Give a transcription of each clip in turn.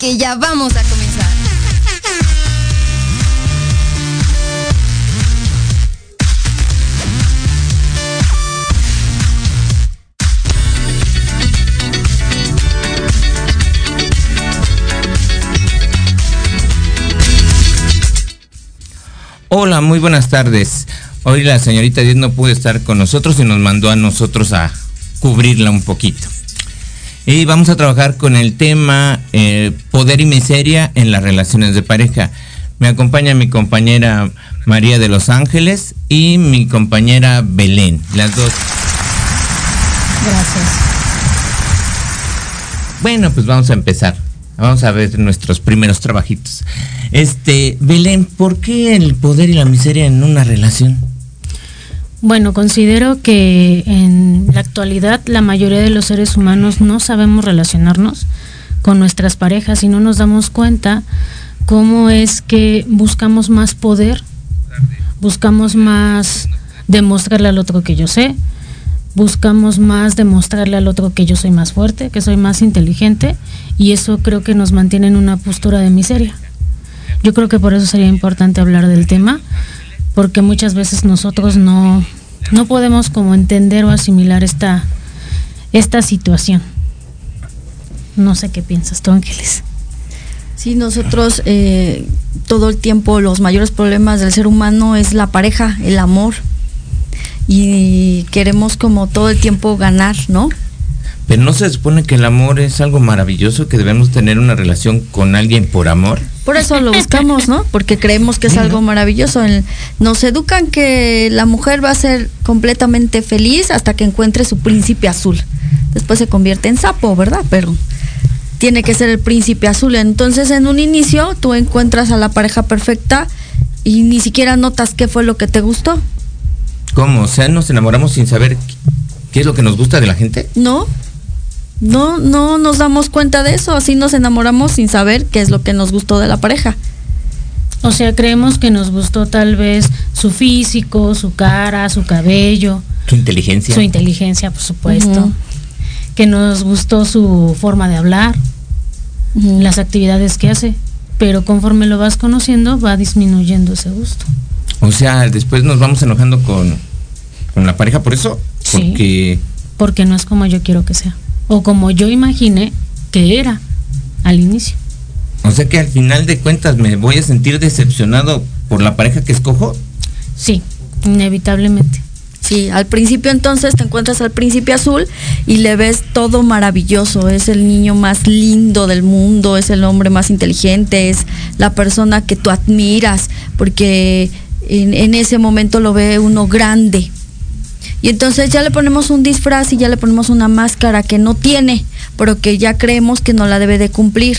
que ya vamos a comenzar. Hola, muy buenas tardes. Hoy la señorita Díaz no pudo estar con nosotros y nos mandó a nosotros a cubrirla un poquito. Y vamos a trabajar con el tema eh, poder y miseria en las relaciones de pareja. Me acompaña mi compañera María de Los Ángeles y mi compañera Belén, las dos. Gracias. Bueno, pues vamos a empezar. Vamos a ver nuestros primeros trabajitos. Este, Belén, ¿por qué el poder y la miseria en una relación? Bueno, considero que en la actualidad la mayoría de los seres humanos no sabemos relacionarnos con nuestras parejas y no nos damos cuenta cómo es que buscamos más poder, buscamos más demostrarle al otro que yo sé, buscamos más demostrarle al otro que yo soy más fuerte, que soy más inteligente y eso creo que nos mantiene en una postura de miseria. Yo creo que por eso sería importante hablar del tema, porque muchas veces nosotros no, no podemos como entender o asimilar esta, esta situación. No sé qué piensas tú, Ángeles. Sí, nosotros eh, todo el tiempo los mayores problemas del ser humano es la pareja, el amor. Y queremos como todo el tiempo ganar, ¿no? Pero no se supone que el amor es algo maravilloso, que debemos tener una relación con alguien por amor. Por eso lo buscamos, ¿no? Porque creemos que es algo maravilloso. Nos educan que la mujer va a ser completamente feliz hasta que encuentre su príncipe azul. Después se convierte en sapo, ¿verdad? Pero tiene que ser el príncipe azul. Entonces, en un inicio, tú encuentras a la pareja perfecta y ni siquiera notas qué fue lo que te gustó. ¿Cómo? O sea, nos enamoramos sin saber qué es lo que nos gusta de la gente. No, no, no nos damos cuenta de eso. Así nos enamoramos sin saber qué es lo que nos gustó de la pareja. O sea, creemos que nos gustó tal vez su físico, su cara, su cabello, Su inteligencia. su inteligencia, por supuesto. Que nos gustó su forma de hablar, las actividades que hace. Pero conforme lo vas conociendo, va disminuyendo ese gusto. O sea, después nos vamos enojando con, con la pareja por eso. Sí. Porque Porque no es como yo quiero que sea. O como yo imaginé que era al inicio. O sea que al final de cuentas me voy a sentir decepcionado por la pareja que escojo. Sí, inevitablemente. Sí, al principio entonces te encuentras al príncipe azul y le ves todo maravilloso, es el niño más lindo del mundo, es el hombre más inteligente, es la persona que tú admiras, porque en, en ese momento lo ve uno grande. Y entonces ya le ponemos un disfraz y ya le ponemos una máscara que no tiene, pero que ya creemos que no la debe de cumplir.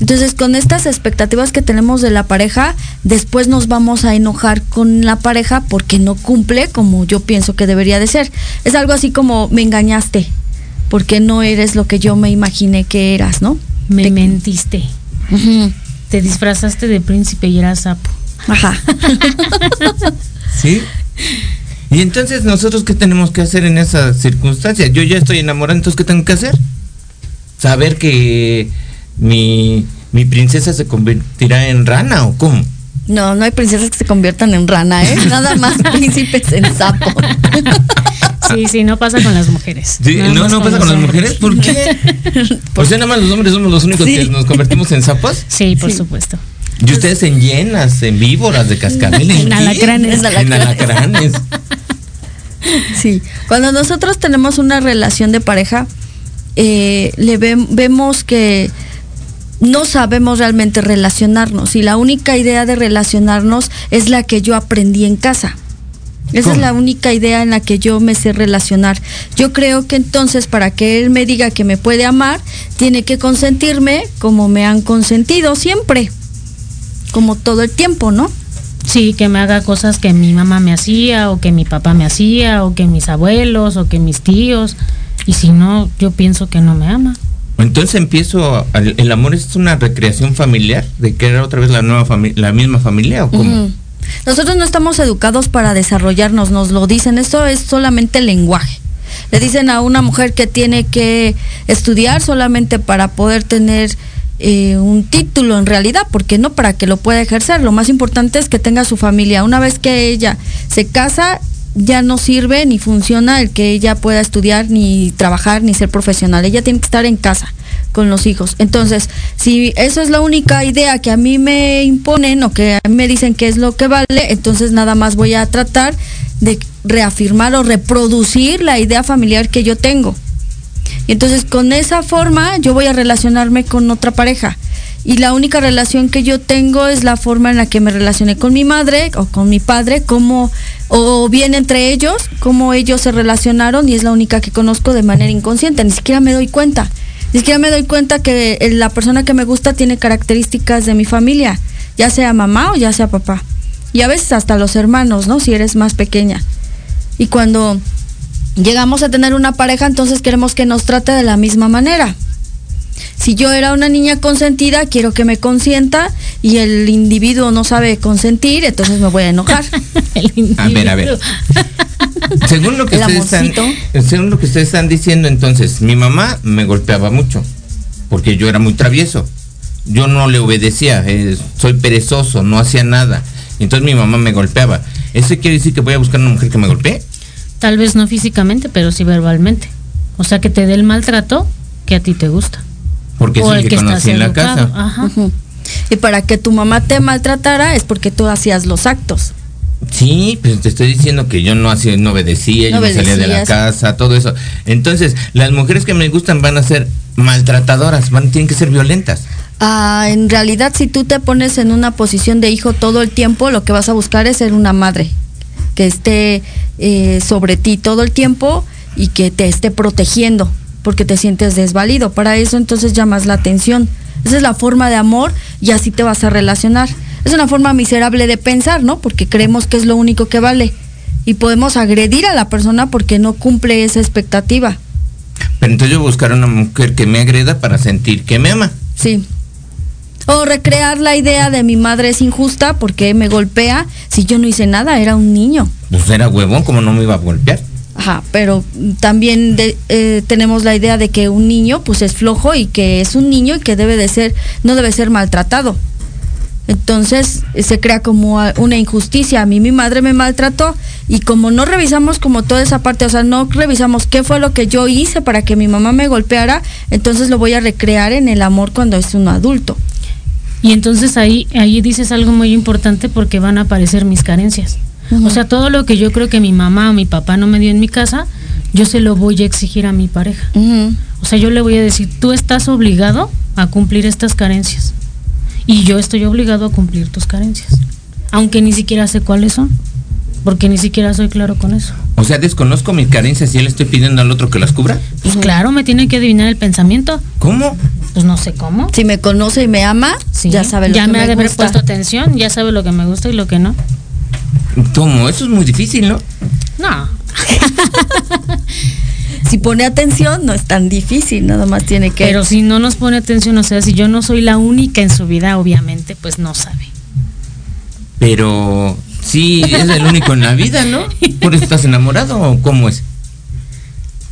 Entonces, con estas expectativas que tenemos de la pareja, después nos vamos a enojar con la pareja porque no cumple como yo pienso que debería de ser. Es algo así como me engañaste, porque no eres lo que yo me imaginé que eras, ¿no? Me Te- mentiste. Te disfrazaste de príncipe y eras sapo. Ajá. ¿Sí? Y entonces nosotros qué tenemos que hacer en esas circunstancias? Yo ya estoy enamorado, entonces ¿qué tengo que hacer? Saber que mi, mi princesa se convertirá en rana o cómo? No, no hay princesas que se conviertan en rana, ¿eh? Nada más príncipes en sapo. Sí, sí, no pasa con las mujeres. Sí, no, no pasa con las mujeres, ¿por qué? O sea, nada más los hombres somos los únicos Sí. que nos convertimos en sapos. Sí, por Sí. supuesto. Y ustedes en llenas, en víboras de cascabel, En qué? alacranes. En alacranes. Sí, cuando nosotros tenemos una relación de pareja, eh, le ve- vemos que no sabemos realmente relacionarnos y la única idea de relacionarnos es la que yo aprendí en casa. Esa es la única idea en la que yo me sé relacionar. Yo creo que entonces para que él me diga que me puede amar, tiene que consentirme como me han consentido siempre, como todo el tiempo, ¿no? Sí, que me haga cosas que mi mamá me hacía o que mi papá me hacía o que mis abuelos o que mis tíos. Y si no, yo pienso que no me ama. Entonces empiezo, el amor es una recreación familiar, de que era otra vez la nueva familia, la misma familia o cómo? Nosotros no estamos educados para desarrollarnos, nos lo dicen, esto es solamente lenguaje. Le dicen a una mujer que tiene que estudiar solamente para poder tener eh, un título en realidad, porque no para que lo pueda ejercer. Lo más importante es que tenga su familia. Una vez que ella se casa, ya no sirve ni funciona el que ella pueda estudiar, ni trabajar, ni ser profesional. Ella tiene que estar en casa con los hijos. Entonces, si eso es la única idea que a mí me imponen o que a mí me dicen que es lo que vale, entonces nada más voy a tratar de reafirmar o reproducir la idea familiar que yo tengo. Entonces con esa forma yo voy a relacionarme con otra pareja. Y la única relación que yo tengo es la forma en la que me relacioné con mi madre o con mi padre, como, o bien entre ellos, cómo ellos se relacionaron y es la única que conozco de manera inconsciente, ni siquiera me doy cuenta. Ni siquiera me doy cuenta que la persona que me gusta tiene características de mi familia, ya sea mamá o ya sea papá. Y a veces hasta los hermanos, ¿no? Si eres más pequeña. Y cuando llegamos a tener una pareja, entonces queremos que nos trate de la misma manera. Si yo era una niña consentida, quiero que me consienta y el individuo no sabe consentir, entonces me voy a enojar. a ver, a ver. según lo que ustedes están, según lo que ustedes están diciendo, entonces, mi mamá me golpeaba mucho porque yo era muy travieso. Yo no le obedecía, eh, soy perezoso, no hacía nada. Entonces mi mamá me golpeaba. ¿Eso quiere decir que voy a buscar una mujer que me golpee? Tal vez no físicamente, pero sí verbalmente. O sea, que te dé el maltrato que a ti te gusta. Porque es el que, conocí en la casa. Y para que tu mamá te maltratara es porque tú hacías los actos. Sí, pues te estoy diciendo que yo no hacía, no obedecía, yo me salía de la casa, todo eso. Entonces, las mujeres que me gustan van a ser maltratadoras, van, tienen que ser violentas. Ah, en realidad, si tú te pones en una posición de hijo todo el tiempo, lo que vas a buscar es ser una madre que esté eh, sobre ti todo el tiempo y que te esté protegiendo, porque te sientes desvalido. Para eso entonces llamas la atención. Esa es la forma de amor y así te vas a relacionar. Es una forma miserable de pensar, ¿no? Porque creemos que es lo único que vale. Y podemos agredir a la persona porque no cumple esa expectativa. Pero entonces yo buscar una mujer que me agreda para sentir que me ama. Sí. O recrear la idea de mi madre es injusta porque me golpea si yo no hice nada, era un niño. Pues era huevón, como no me iba a golpear? Ajá, pero también eh, tenemos la idea de que un niño pues es flojo y que es un niño y que debe de ser, no debe ser maltratado. Entonces se crea como una injusticia. A mí mi madre me maltrató y como no revisamos como toda esa parte, o sea, no revisamos qué fue lo que yo hice para que mi mamá me golpeara, entonces lo voy a recrear en el amor cuando es un adulto. Y entonces ahí, ahí dices algo muy importante porque van a aparecer mis carencias. O sea, todo lo que yo creo que mi mamá o mi papá no me dio en mi casa, yo se lo voy a exigir a mi pareja. O sea, yo le voy a decir, tú estás obligado a cumplir estas carencias. Y yo estoy obligado a cumplir tus carencias, aunque ni siquiera sé cuáles son, porque ni siquiera soy claro con eso. O sea, desconozco mis carencias y le estoy pidiendo al otro que las cubra. Pues claro, me tiene que adivinar el pensamiento. ¿Cómo? Pues no sé cómo. Si me conoce y me ama, ya sabe lo ya que me, ha haber puesto atención, ya sabe lo que me gusta y lo que no. ¿Cómo? Eso es muy difícil, ¿no? No. si pone atención no es tan difícil, nada más tiene que... Pero si no nos pone atención, o sea, si yo no soy la única en su vida, obviamente, pues no sabe. Pero sí, es el único en la vida, ¿no? ¿Por eso estás enamorado o cómo es?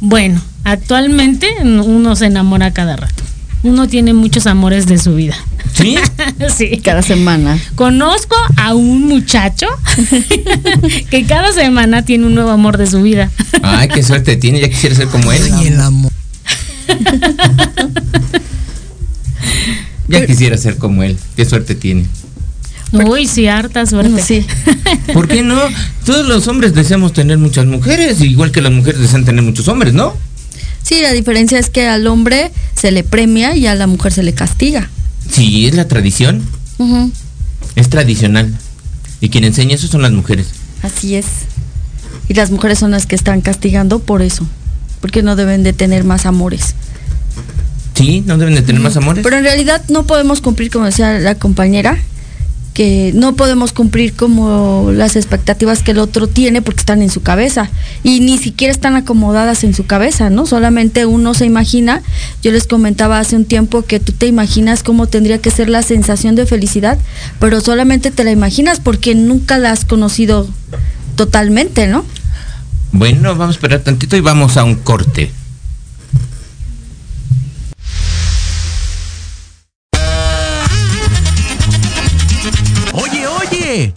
Bueno, actualmente uno se enamora cada rato. Uno tiene muchos amores de su vida. ¿Sí? sí. Cada semana. Conozco a un muchacho que cada semana tiene un nuevo amor de su vida. Ay, qué suerte tiene, ya quisiera ser como él. el amor. ya quisiera ser como él, qué suerte tiene. Uy, sí, harta suerte. Sí. ¿Por qué no? Todos los hombres deseamos tener muchas mujeres, igual que las mujeres desean tener muchos hombres, ¿no? Sí, la diferencia es que al hombre se le premia y a la mujer se le castiga. Sí, es la tradición. Es tradicional. Y quien enseña eso son las mujeres. Así es. y las mujeres son las que están castigando por eso, porque no deben de tener más amores. Sí, no deben de tener más amores. Pero en realidad no podemos cumplir, como decía la compañera, que no podemos cumplir como las expectativas que el otro tiene porque están en su cabeza y ni siquiera están acomodadas en su cabeza, ¿no? Solamente uno se imagina, yo les comentaba hace un tiempo que tú te imaginas cómo tendría que ser la sensación de felicidad, pero solamente te la imaginas porque nunca la has conocido totalmente, ¿no? Bueno, vamos a esperar tantito y vamos a un corte.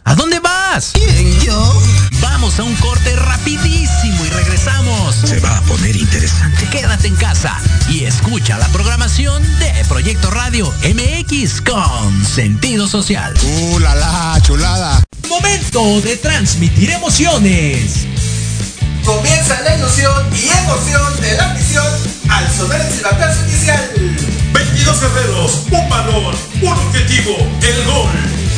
¿A dónde vas? ¿Quién, yo? Vamos a un corte rapidísimo y regresamos. Se va a poner interesante. Quédate en casa y escucha la programación de Proyecto Radio MX con sentido social. ¡Uh, la, la chulada! Momento de transmitir emociones. Comienza la ilusión y emoción de la misión al sonar el silbatazo inicial. 22 guerreros, un balón, un objetivo, el gol.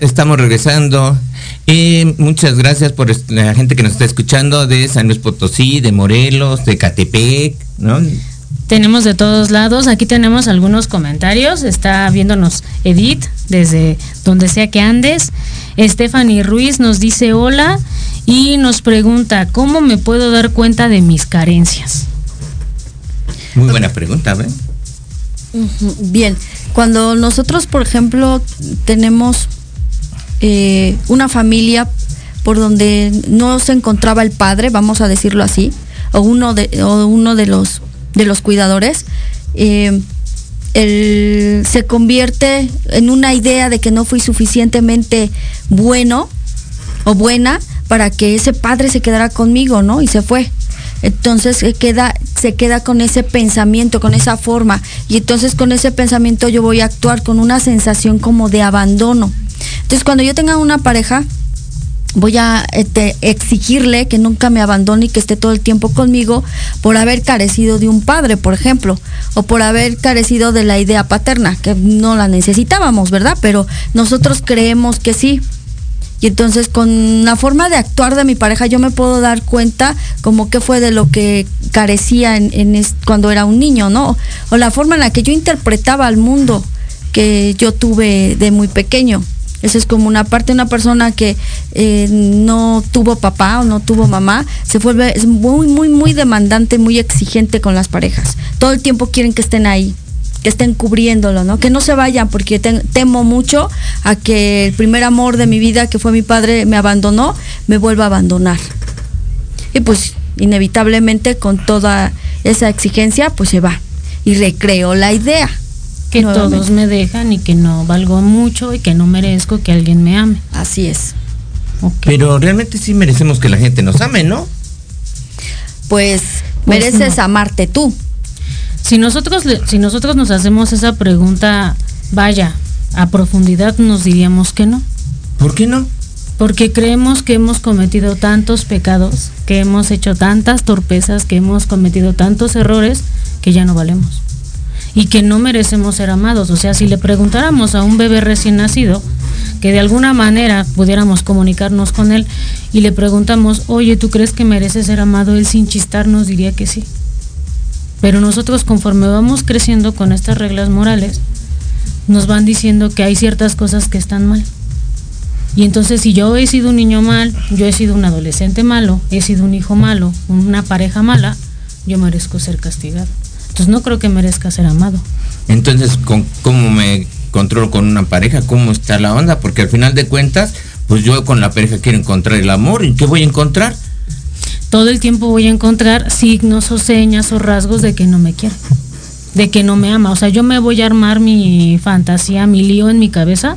Estamos regresando. y muchas gracias por la gente que nos está escuchando de San Luis Potosí, de Morelos, de Catepec, ¿no? Tenemos de todos lados. Aquí tenemos algunos comentarios. Está viéndonos Edith desde donde sea que andes. Stephanie Ruiz nos dice hola y nos pregunta, ¿cómo me puedo dar cuenta de mis carencias? Muy buena pregunta, ¿ven? Bien, cuando nosotros, por ejemplo, tenemos eh, una familia por donde no se encontraba el padre, vamos a decirlo así, o uno de, uno de los de los cuidadores, eh, se convierte en una idea de que no fui suficientemente bueno o buena para que ese padre se quedara conmigo, ¿no? Y se fue. Entonces se queda, se queda con ese pensamiento, con esa forma. Y entonces con ese pensamiento yo voy a actuar con una sensación como de abandono. Entonces cuando yo tenga una pareja, voy a este, exigirle que nunca me abandone y que esté todo el tiempo conmigo por haber carecido de un padre, por ejemplo, o por haber carecido de la idea paterna, que no la necesitábamos, ¿verdad? Pero nosotros creemos que sí. Y entonces con la forma de actuar de mi pareja yo me puedo dar cuenta como que fue de lo que carecía en, cuando era un niño, ¿no? O la forma en la que yo interpretaba al mundo que yo tuve de muy pequeño. Eso es como una parte una persona que eh, no tuvo papá o no tuvo mamá, se vuelve es muy, muy, muy demandante, muy exigente con las parejas. Todo el tiempo quieren que estén ahí que estén cubriéndolo, ¿no? Que no se vayan porque temo mucho a que el primer amor de mi vida, que fue mi padre, me abandonó, me vuelva a abandonar. Y pues inevitablemente con toda esa exigencia, pues se va. Y recreo la idea. Que todos me dejan y que no valgo mucho y que no merezco que alguien me ame. Así es. Pero realmente sí merecemos que la gente nos ame, ¿no? Pues, pues mereces amarte tú. Si nosotros, si nosotros nos hacemos esa pregunta, vaya, a profundidad nos diríamos que no. ¿Por qué no? Porque creemos que hemos cometido tantos pecados, que hemos hecho tantas torpezas, que hemos cometido tantos errores, que ya no valemos. Y que no merecemos ser amados. O sea, si le preguntáramos a un bebé recién nacido, que de alguna manera pudiéramos comunicarnos con él y le preguntamos, oye, ¿tú crees que mereces ser amado? Él sin chistar nos diría que sí. Pero nosotros conforme vamos creciendo con estas reglas morales, nos van diciendo que hay ciertas cosas que están mal. Y entonces si yo he sido un niño mal, yo he sido un adolescente malo, he sido un hijo malo, una pareja mala, yo merezco ser castigado. Entonces no creo que merezca ser amado. Entonces, ¿cómo me controlo con una pareja? ¿Cómo está la onda? Porque al final de cuentas, pues yo con la pareja quiero encontrar el amor. ¿Y qué voy a encontrar? Todo el tiempo voy a encontrar signos o señas o rasgos de que no me quiere, de que no me ama. O sea, yo me voy a armar mi fantasía, mi lío en mi cabeza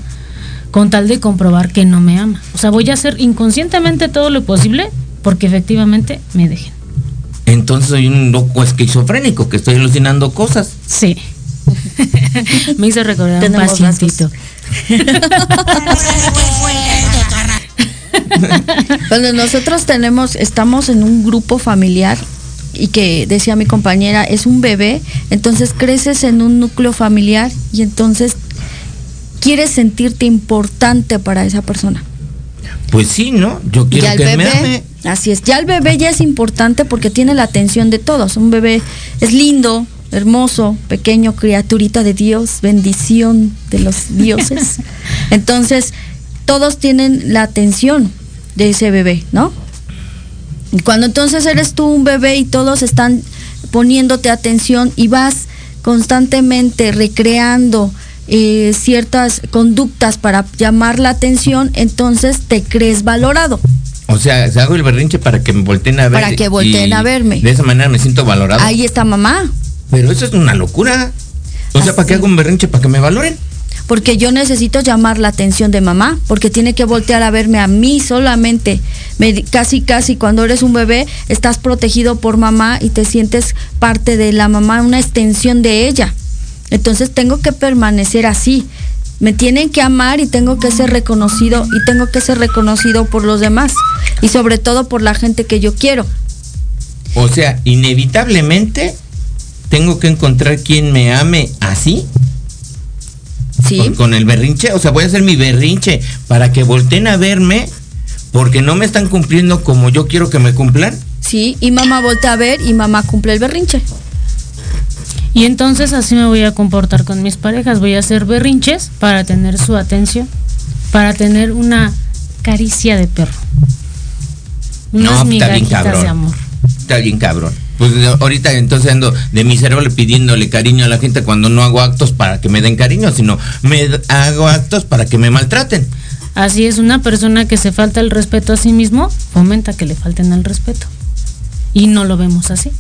con tal de comprobar que no me ama. O sea, voy a hacer inconscientemente todo lo posible porque efectivamente me dejen. Entonces soy un loco esquizofrénico que estoy alucinando cosas. Sí. me hizo recordar un pacientito. Cuando nosotros tenemos, estamos en un grupo familiar y que decía mi compañera, es un bebé, entonces creces en un núcleo familiar y entonces quieres sentirte importante para esa persona. Pues sí, ¿no? Yo quiero que me Así es, ya el bebé ya es importante porque tiene la atención de todos. Un bebé es lindo, hermoso, pequeño, criaturita de Dios, bendición de los dioses. Entonces, todos tienen la atención de ese bebé, ¿no? Y cuando entonces eres tú un bebé y todos están poniéndote atención y vas constantemente recreando eh, ciertas conductas para llamar la atención, entonces te crees valorado. O sea, se hago el berrinche para que me volteen a ver. Para que volteen a verme. De esa manera me siento valorado. Ahí está mamá. Pero eso es una locura. O sea, ¿para qué hago un berrinche? ¿Para que me valoren? Porque yo necesito llamar la atención de mamá, porque tiene que voltear a verme a mí solamente. casi, casi cuando eres un bebé, estás protegido por mamá y te sientes parte de la mamá, una extensión de ella. Entonces tengo que permanecer así. Me tienen que amar y tengo que ser reconocido y tengo que ser reconocido por los demás y sobre todo por la gente que yo quiero. O sea, inevitablemente tengo que encontrar quien me ame así. Sí. Con, el berrinche, o sea, voy a hacer mi berrinche para que volteen a verme porque no me están cumpliendo como yo quiero que me cumplan. Sí, y mamá voltea a ver y mamá cumple el berrinche. Y entonces así me voy a comportar con mis parejas, voy a hacer berrinches para tener su atención, para tener una caricia de perro. Unas no, está bien cabrón. de amor. Está bien cabrón. Pues ahorita entonces ando de miserable pidiéndole cariño a la gente cuando no hago actos para que me den cariño, sino me hago actos para que me maltraten. Así es, una persona que se falta el respeto a sí mismo fomenta que le falten el respeto. Y no lo vemos así.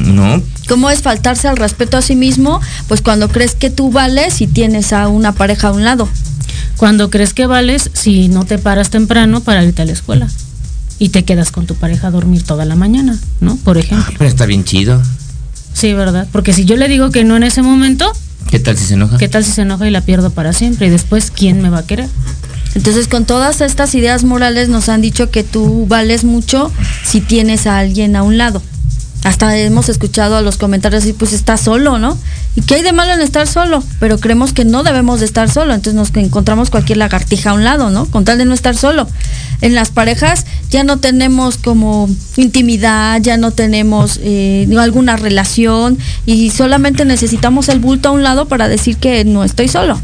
No. ¿Cómo es faltarse al respeto a sí mismo? Pues cuando crees que tú vales y tienes a una pareja a un lado. Cuando crees que vales si no te paras temprano para irte a la escuela y te quedas con tu pareja a dormir toda la mañana, ¿no? Por ejemplo. pero está bien chido. Sí, ¿verdad? Porque si yo le digo que no en ese momento... ¿Qué tal si se enoja? ¿Qué tal si se enoja y la pierdo para siempre? Y después, ¿quién me va a querer? Entonces, con todas estas ideas morales nos han dicho que tú vales mucho si tienes a alguien a un lado hasta hemos escuchado a los comentarios y pues está solo, ¿no? ¿Y qué hay de malo en estar solo? Pero creemos que no debemos de estar solo, entonces nos encontramos cualquier lagartija a un lado, ¿no? Con tal de no estar solo. En las parejas ya no tenemos como intimidad, ya no tenemos eh, alguna relación y solamente necesitamos el bulto a un lado para decir que no estoy solo.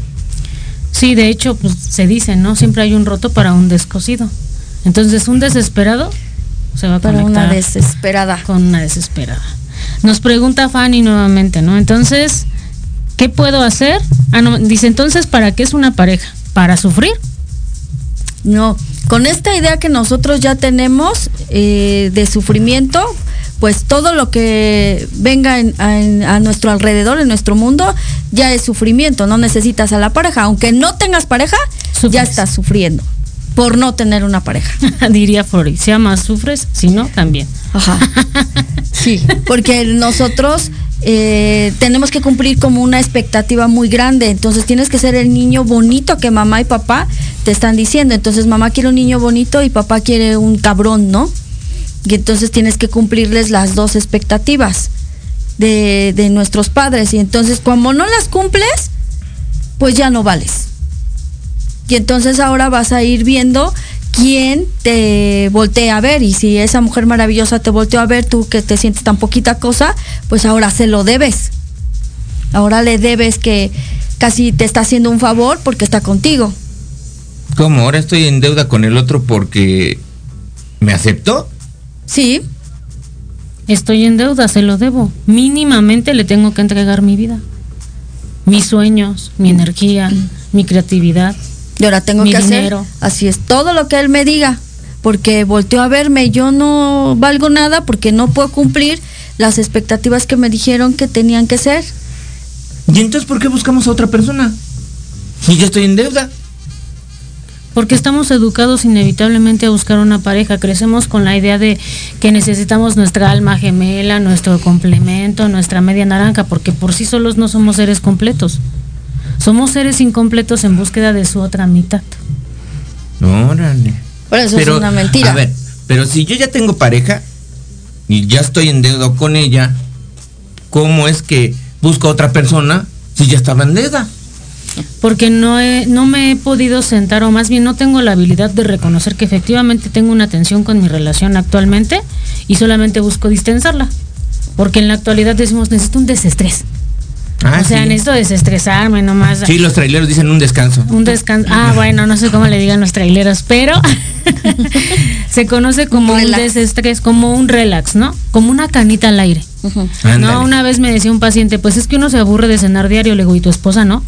Sí, de hecho, pues se dice, ¿no? Siempre hay un roto para un descosido. Entonces, un desesperado se va a Para una desesperada. Con una desesperada. Nos pregunta Fanny nuevamente, ¿no? Entonces, ¿Qué puedo hacer? Ah, no, dice entonces, ¿para qué es una pareja? ¿Para sufrir? No, con esta idea que nosotros ya tenemos eh, de sufrimiento, pues todo lo que venga en- en- a nuestro alrededor, en nuestro mundo, ya es sufrimiento. No necesitas a la pareja. Aunque no tengas pareja, ya estás sufriendo por no tener una pareja. Diría Flori, si amas, sufres, si no, también. Ajá. Sí, porque nosotros eh, tenemos que cumplir como una expectativa muy grande. Entonces tienes que ser el niño bonito que mamá y papá te están diciendo. Entonces mamá quiere un niño bonito y papá quiere un cabrón, ¿no? Y entonces tienes que cumplirles las dos expectativas de, de nuestros padres. Y entonces como no las cumples, pues ya no vales. Y entonces ahora vas a ir viendo quién te voltea a ver. Y si esa mujer maravillosa te volteó a ver, tú que te sientes tan poquita cosa, pues ahora se lo debes. Ahora le debes que casi te está haciendo un favor porque está contigo. ¿Cómo? Ahora estoy en deuda con el otro porque me aceptó. Sí. Estoy en deuda, se lo debo. Mínimamente le tengo que entregar mi vida. Mis sueños, mi energía, mi creatividad. Y ahora tengo Mi que dinero. hacer, así es, todo lo que él me diga. Porque volteó a verme, yo no valgo nada porque no puedo cumplir las expectativas que me dijeron que tenían que ser. ¿Y entonces por qué buscamos a otra persona? Si yo estoy en deuda. Porque estamos educados inevitablemente a buscar una pareja. Crecemos con la idea de que necesitamos nuestra alma gemela, nuestro complemento, nuestra media naranja, porque por sí solos no somos seres completos. Somos seres incompletos en búsqueda de su otra mitad. Órale. Por eso es una mentira. A ver, pero si yo ya tengo pareja y ya estoy en deuda con ella, ¿cómo es que busco a otra persona si ya estaba en deuda? Porque no, he- no me he podido sentar, o más bien no tengo la habilidad de reconocer que efectivamente tengo una tensión con mi relación actualmente y solamente busco distensarla. Porque en la actualidad decimos, necesito un desestrés. Ah, o sea, sí. necesito desestresarme nomás. Sí, los traileros dicen un descanso. Un descanso. Ah, bueno, no sé cómo le digan los traileros, pero se conoce como un, desestrés, como un relax, ¿no? Como una canita al aire. No, una vez me decía un paciente, pues es que uno se aburre de cenar diario, le digo, ¿y tu esposa no?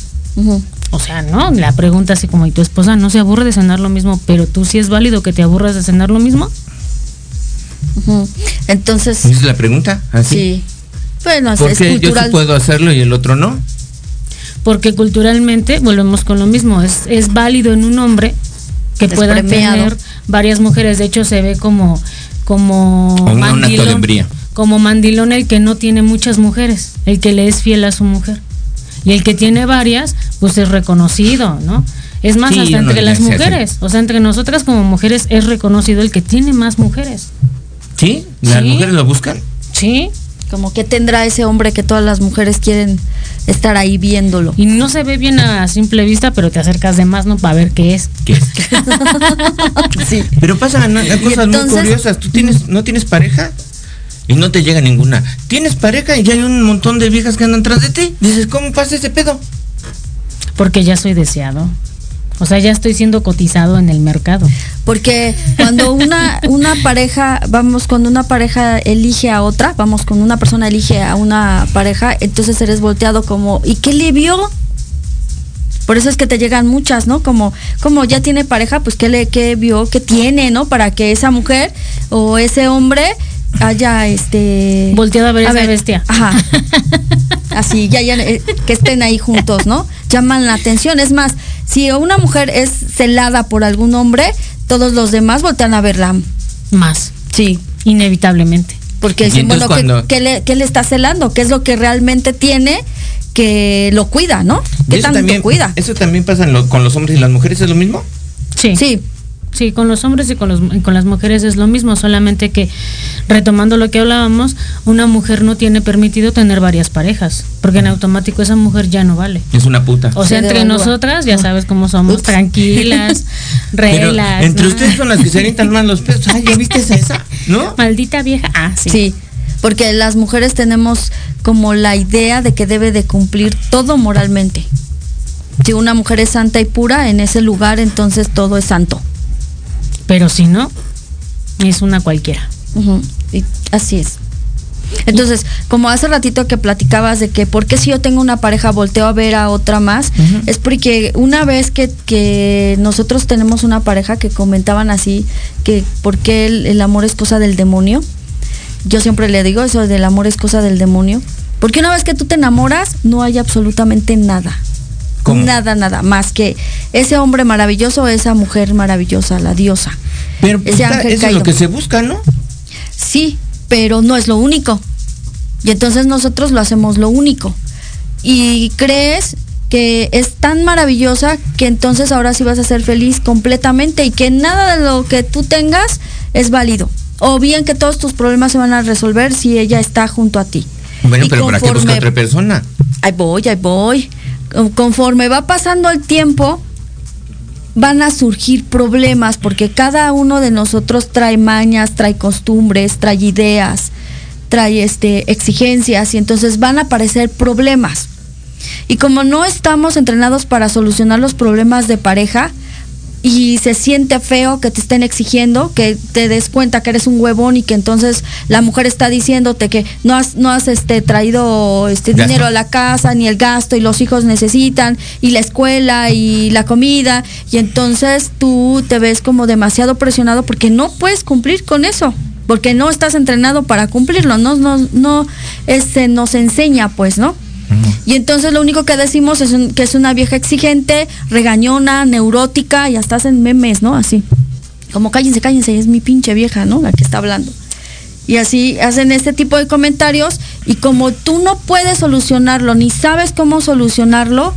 O sea, no, la pregunta así como, ¿y tu esposa no se aburre de cenar lo mismo? Pero tú sí es válido que te aburras de cenar lo mismo. Entonces, ¿Esa es la pregunta? ¿Así? sí. Bueno, ¿Por es qué yo sí puedo hacerlo y el otro no? Porque culturalmente, volvemos con lo mismo, es, es válido en un hombre que pueda tener varias mujeres. De hecho, se ve como, como O un- un acto de hombría. como mandilón el que no tiene muchas mujeres, el que le es fiel a su mujer. Y el que tiene varias, pues es reconocido, ¿no? Es más, Sí, hasta entre las mujeres, o sea, entre nosotras como mujeres es reconocido el que tiene más mujeres. ¿Sí? ¿Las Sí. mujeres lo buscan? Sí. Como que tendrá ese hombre que todas las mujeres quieren estar ahí viéndolo. Y no se ve bien a simple vista, pero te acercas de más, ¿no? Para ver qué es. ¿Qué es? sí. Pero pasan ¿no? cosas muy curiosas. ¿Tú tienes, no tienes pareja? Y no te llega ninguna. ¿Tienes pareja y ya hay un montón de viejas que andan tras de ti? Dices, ¿cómo pasa ese pedo? Porque ya soy deseado. O sea, ya estoy siendo cotizado en el mercado. Porque cuando una, una pareja, vamos, cuando una pareja elige a otra, vamos, cuando una persona elige a una pareja, entonces eres volteado como, ¿y qué le vio? Por eso es que te llegan muchas, ¿no? Como, como ya tiene pareja, pues qué le, qué vio, qué tiene, ¿no? Para que esa mujer o ese hombre haya este Volteado a ver esa bestia. Ajá. Así, ya, ya, eh, que estén ahí juntos, ¿no? Llaman la atención. Es más, si una mujer es celada por algún hombre, todos los demás voltean a verla. Más. Sí. Inevitablemente. Porque dicen, bueno, ¿qué, cuando- qué le, qué le está celando? ¿Qué es lo que realmente tiene que lo cuida, ¿no? Y ¿Qué eso tanto también, cuida? ¿Eso también pasa en lo- con los hombres y las mujeres? ¿Es lo mismo? Sí. Sí. Sí, con los hombres y con, los, y con las mujeres es lo mismo, solamente que retomando lo que hablábamos, una mujer no tiene permitido tener varias parejas, porque en automático esa mujer ya no vale. Es una puta. O sea, Se entre nosotras, ya sabes cómo somos, tranquilas, Pero relax. entre ¿no? ustedes son las que se avientan más los pesos. Ay, ¿ya viste esa? ¿No? Maldita vieja. Ah, sí. Sí. Porque las mujeres tenemos como la idea de que debe de cumplir todo moralmente. Si una mujer es santa y pura en ese lugar, entonces todo es santo. Pero si no, es una cualquiera. Y así es. Entonces, como hace ratito que platicabas de que por qué si yo tengo una pareja volteo a ver a otra más, es porque una vez que, que nosotros tenemos una pareja que comentaban así, que por qué el, el amor es cosa del demonio, yo siempre le digo eso del amor es cosa del demonio, porque una vez que tú te enamoras no hay absolutamente nada. ¿Cómo? Nada, nada, más que ese hombre maravilloso, esa mujer maravillosa, la diosa. Pero pues, Ese está- ángel eso es lo que se busca, ¿no? Sí, pero no es lo único. Y entonces nosotros lo hacemos lo único. Y crees que es tan maravillosa que entonces ahora sí vas a ser feliz completamente y que nada de lo que tú tengas es válido. O bien que todos tus problemas se van a resolver si ella está junto a ti. Bueno, Y pero ¿para qué busca otra persona? Ahí voy, ahí voy. Conforme va pasando el tiempo, van a surgir problemas porque cada uno de nosotros trae mañas, trae costumbres, trae ideas, trae este exigencias y entonces van a aparecer problemas. Y como no estamos entrenados para solucionar los problemas de pareja y se siente feo que te estén exigiendo, que te des cuenta que eres un huevón y que entonces la mujer está diciéndote que no has, no has este, traído este Gasto. dinero a la casa ni el gasto y los hijos necesitan y la escuela y la comida y entonces tú te ves como demasiado presionado porque no puedes cumplir con eso porque no estás entrenado para cumplirlo no no no se nos enseña pues no y entonces lo único que decimos es un- que es una vieja exigente, regañona, neurótica y hasta hacen memes, ¿no? Así. Como cállense, cállense, es mi pinche vieja, ¿no? La que está hablando. Y así hacen este tipo de comentarios y como tú no puedes solucionarlo ni sabes cómo solucionarlo,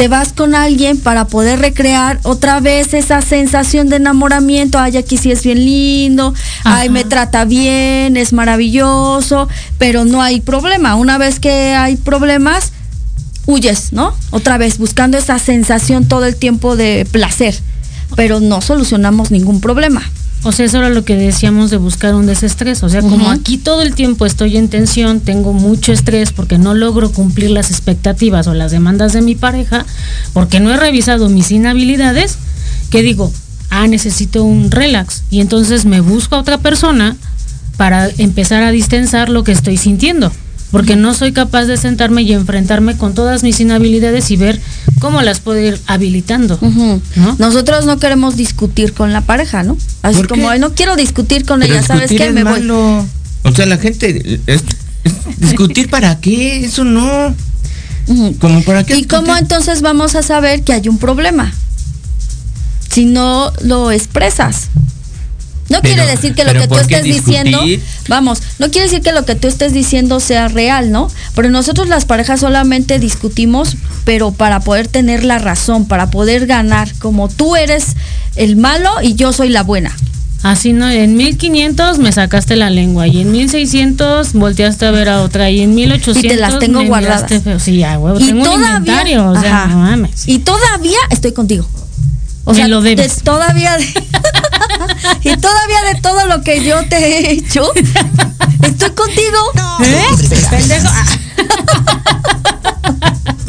te vas con alguien para poder recrear otra vez esa sensación de enamoramiento. Ay, aquí sí es bien lindo, ay, me trata bien, es maravilloso, pero no hay problema. Una vez que hay problemas, huyes, ¿no? Otra vez, buscando esa sensación todo el tiempo de placer, pero no solucionamos ningún problema. O sea, eso era lo que decíamos de buscar un desestrés. O sea, como aquí todo el tiempo estoy en tensión, tengo mucho estrés porque no logro cumplir las expectativas o las demandas de mi pareja, porque no he revisado mis inhabilidades, que digo, ah, necesito un relax. Y entonces me busco a otra persona para empezar a distensar lo que estoy sintiendo. Porque no soy capaz de sentarme y enfrentarme con todas mis inhabilidades y ver cómo las puedo ir habilitando. Nosotros no queremos discutir con la pareja, ¿no? Así ¿Por como, qué? "Ay, no quiero discutir con Pero ella, ¿sabes qué? Me voy. malo. O sea, la gente. es- es- ¿Discutir para qué? Eso no. Ujú. ¿Cómo para qué? ¿Y cómo entonces vamos a saber que hay un problema? Si no lo expresas. No Pero- quiere decir que lo que tú ¿por qué estés diciendo, vamos, no quiere decir que lo que tú estés diciendo sea real, ¿no? Pero nosotros las parejas solamente discutimos, pero para poder tener la razón, para poder ganar, como tú eres el malo y yo soy la buena. Así no, en 1500 me sacaste la lengua y en 1600 volteaste a ver a otra y en 1800 Y te las tengo guardadas. miraste. Sí, a huevo, y tengo un todavía, inventario, o sea, no mames. y todavía estoy contigo. O Me sea, lo debes. de- todavía y todavía de todo lo que yo te he hecho, estoy contigo. ¿Eh? Pendejo. Ah,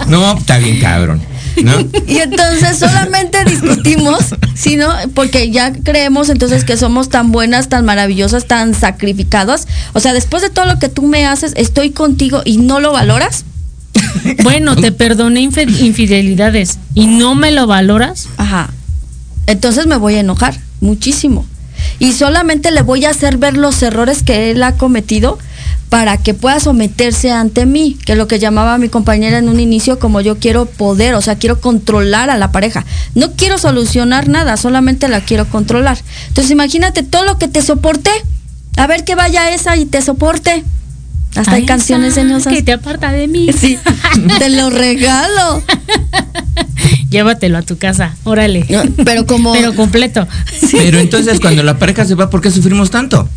No, está bien cabrón. ¿No? Y entonces solamente discutimos, sino porque ya creemos entonces que somos tan buenas, tan maravillosas, tan sacrificadas. O sea, después de todo lo que tú me haces, estoy contigo y no lo valoras. Bueno, te perdoné infidelidades y no me lo valoras. Ajá. Entonces me voy a enojar muchísimo. Y solamente le voy a hacer ver los errores que él ha cometido para que pueda someterse ante mí, que es lo que llamaba mi compañera en un inicio como yo quiero poder, o sea, quiero controlar a la pareja. No quiero solucionar nada, solamente la quiero controlar. Entonces imagínate todo lo que te soporté. A ver que vaya esa y te soporte. Hasta hay Ay, canciones esa, señosas. Que te aparta de mí. Sí, te lo regalo. Llévatelo a tu casa, órale. No, Pero como Pero completo. Pero entonces, cuando la pareja se va, ¿por qué sufrimos tanto?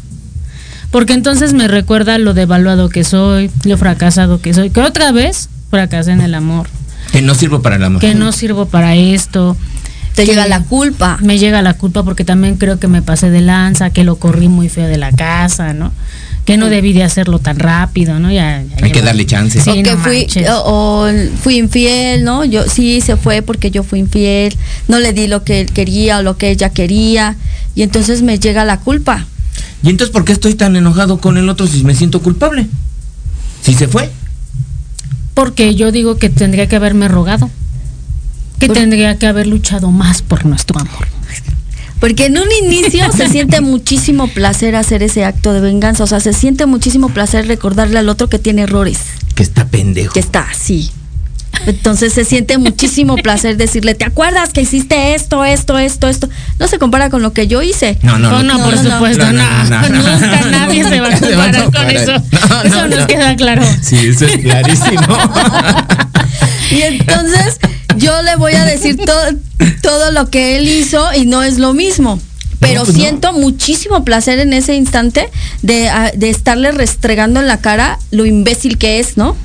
Porque entonces me recuerda lo devaluado que soy, lo fracasado que soy, que otra vez fracasé en el amor, Que no sirvo para el amor. que no sirvo para esto. Te que llega la culpa. Me llega la culpa porque también creo que me pasé de lanza, que lo corrí muy feo de la casa, ¿no? Que no debí de hacerlo tan rápido, ¿no? Ya, ya Hay que darle chance. Sí, o que no fui o fui infiel, ¿no? Yo sí se fue porque yo fui infiel, no le di lo que él quería o lo que ella quería y entonces me llega la culpa. ¿Y entonces por qué estoy tan enojado con el otro si me siento culpable? Si se fue. Porque yo digo que tendría que haberme rogado. Que tendría que haber luchado más por nuestro amor. Porque en un inicio se siente muchísimo placer hacer ese acto de venganza. O sea, se siente muchísimo placer recordarle al otro que tiene errores. Que está pendejo. Que está así. Entonces se siente muchísimo placer decirle, ¿te acuerdas que hiciste esto, esto, esto, esto? No se compara con lo que yo hice. No, no, Oh, no. no, por supuesto, no. Nunca nadie se va a Se va a comparar con comparar. eso. No, eso no, nos no. queda claro. Sí, eso es clarísimo. Y entonces yo le voy a decir todo, todo lo que él hizo y no es lo mismo. Pero pues no. siento muchísimo placer en ese instante de, ah, de estarle restregando en la cara lo imbécil que es, ¿no?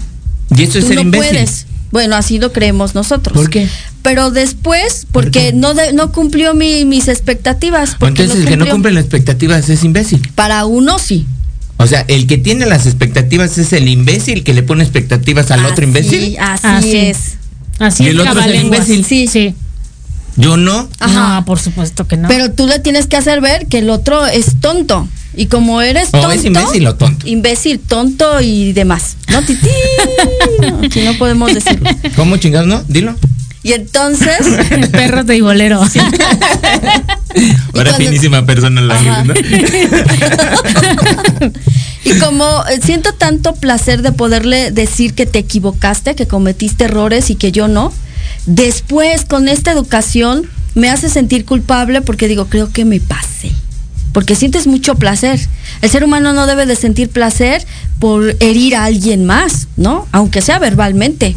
y eso es Tú ser no imbécil. puedes. Bueno, así lo creemos nosotros. ¿Por qué? Pero después, porque no de- no cumplió mi- mis expectativas. porque Entonces el que no cumple las expectativas es imbécil. Para uno sí. O sea, el que tiene las expectativas es el imbécil que le pone expectativas al otro imbécil. Así, Así. es. Así ¿Y es el otro es el imbécil? Sí, sí. Yo no. Ajá. No, por supuesto que no. Pero tú le tienes que hacer ver que el otro es tonto. Y como eres O tonto. es imbécil o tonto. Imbécil, tonto y demás. ¿No, Titi? No, si no podemos decirlo. ¿Cómo chingados no? Dilo. Y entonces. Perro de bolero. Ahora cuando- finísima persona la Ajá. ¿no? Y como eh, siento tanto placer de poderle decir que te equivocaste, que cometiste errores y que yo no, después con esta educación me hace sentir culpable porque digo, creo que me pasé. Porque sientes mucho placer. El ser humano no debe de sentir placer por herir a alguien más, ¿no? Aunque sea verbalmente.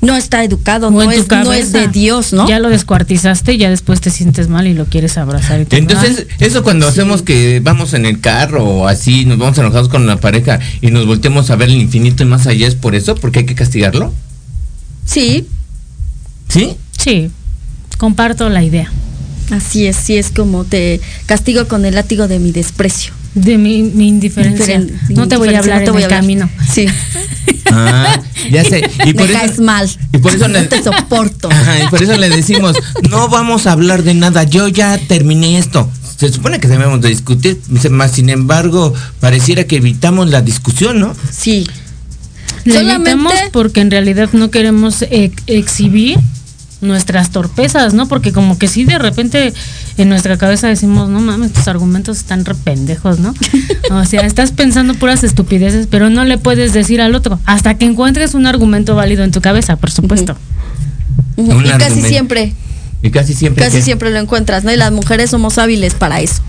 No está educado, no es, no es de. Dios, ¿no? Ya lo descuartizaste y ya después te sientes mal y lo quieres abrazar. Y. Entonces, eso cuando hacemos que vamos en el carro o así, nos vamos enojados con la pareja y nos volteamos a ver el infinito y más allá, ¿es por eso? ¿Porque hay que castigarlo? Sí, ¿Sí? Sí, comparto la idea. así es, sí es como te castigo con el látigo de mi desprecio. De mi, mi indiferencia. Diferen- no te voy a indiferencia, hablar no te en voy el a hablar. camino. Sí. Ah, ya sé. Y por Me eso, caes mal. y por eso no le- te soporto. Ajá, y por eso le decimos, no vamos a hablar de nada, yo ya terminé esto. Se supone que debemos de discutir, más sin embargo, pareciera que evitamos la discusión, ¿no? Sí. Lo Solamente- evitamos porque en realidad no queremos eh, exhibir nuestras torpezas, ¿no? Porque como que sí de repente en nuestra cabeza decimos, no mames, tus argumentos están re pendejos, ¿no? O sea, estás pensando puras estupideces, pero no le puedes decir al otro hasta que encuentres un argumento válido en tu cabeza, por supuesto. Y casi argumento. siempre, Y casi siempre. casi ¿qué? siempre lo encuentras, ¿no? Y las mujeres somos hábiles para eso.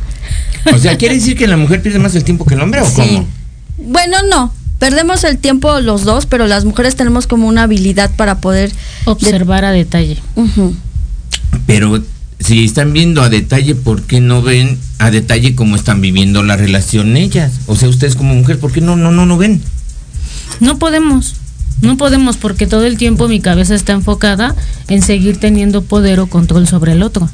O sea, ¿quiere decir que la mujer pierde más el tiempo que el hombre o Sí. cómo? Bueno, no. Perdemos el tiempo los dos, pero las mujeres tenemos como una habilidad para poder Observar a detalle. Pero si están viendo a detalle, ¿por qué no ven a detalle cómo están viviendo la relación ellas? O sea, ustedes como mujer, ¿por qué no, no, no, no ven? No podemos. No podemos porque todo el tiempo mi cabeza está enfocada en seguir teniendo poder o control sobre el otro.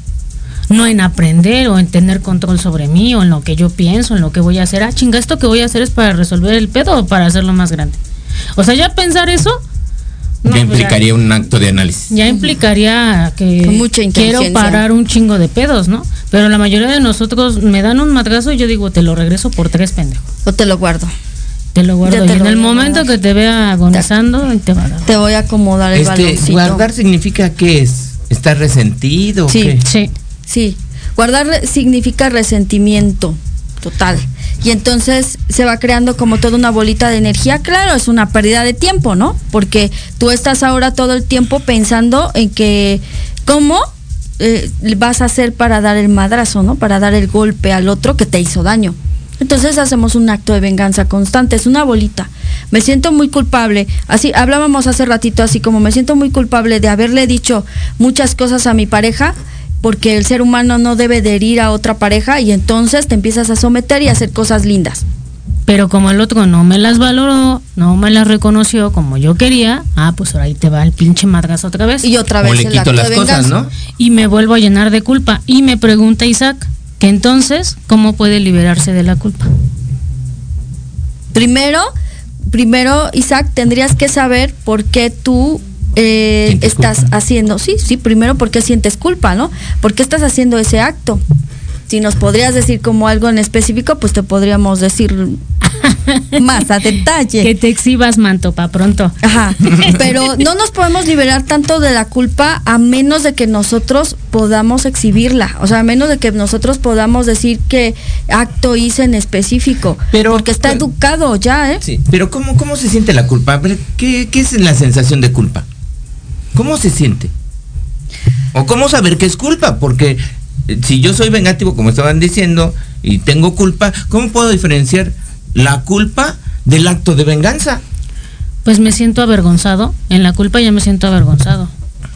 No en aprender o en tener control sobre mí o en lo que yo pienso, en lo que voy a hacer. Ah, chinga, esto que voy a hacer es para resolver el pedo o para hacerlo más grande. O sea, ya pensar eso no, que pues ya- implicaría un acto de análisis. ya implicaría que mucha quiero parar un chingo de pedos, ¿no? Pero la mayoría de nosotros me dan un madrazo y yo digo, te lo regreso por tres pendejos. O te lo guardo. Te lo guardo. Ya Y te en el momento que te vea agonizando, te va a dar. Te voy a acomodar el Este, baloncito. guardar significa qué es? ¿Estar resentido? o Sí. qué? Sí. Sí, guardar significa resentimiento total. Y entonces se va creando como toda una bolita de energía. Claro, es una pérdida de tiempo, ¿no? Porque tú estás ahora todo el tiempo pensando en que cómo eh, vas a hacer para dar el madrazo, ¿no? Para dar el golpe al otro que te hizo daño. Entonces hacemos un acto de venganza constante, es una bolita. Me siento muy culpable. Así hablábamos hace ratito así como me siento muy culpable de haberle dicho muchas cosas a mi pareja porque el ser humano no debe de herir a otra pareja y entonces te empiezas a someter y a hacer cosas lindas. Pero como el otro no me las valoró, no me las reconoció como yo quería, ah, pues ahora ahí te va el pinche madrazo otra vez. Y otra O vez le el quito acto las de cosas. ¿no? Y me vuelvo a llenar de culpa. Y me pregunta Isaac, que entonces, ¿cómo puede liberarse de la culpa? Primero, primero, Isaac, tendrías que saber por qué tú eh, ¿Sientes estás culpa? haciendo, sí, sí, primero por qué sientes culpa, ¿no? ¿Por qué estás haciendo ese acto? si nos podrías decir como algo en específico, pues te podríamos decir más a detalle. Que te exhibas, manto, pa' pronto. Ajá. Pero no nos podemos liberar tanto de la culpa a menos de que nosotros podamos exhibirla. O sea, a menos de que nosotros podamos decir qué acto hice en específico. Pero- porque está pero- educado ya, ¿eh? Sí, pero ¿cómo, cómo se siente la culpa? ¿qué, ¿Qué es la sensación de culpa? ¿Cómo se siente? ¿O cómo saber que es culpa? Porque eh, si yo soy vengativo, como estaban diciendo, y tengo culpa, ¿cómo puedo diferenciar la culpa del acto de venganza? Pues me siento avergonzado. En la culpa ya me siento avergonzado.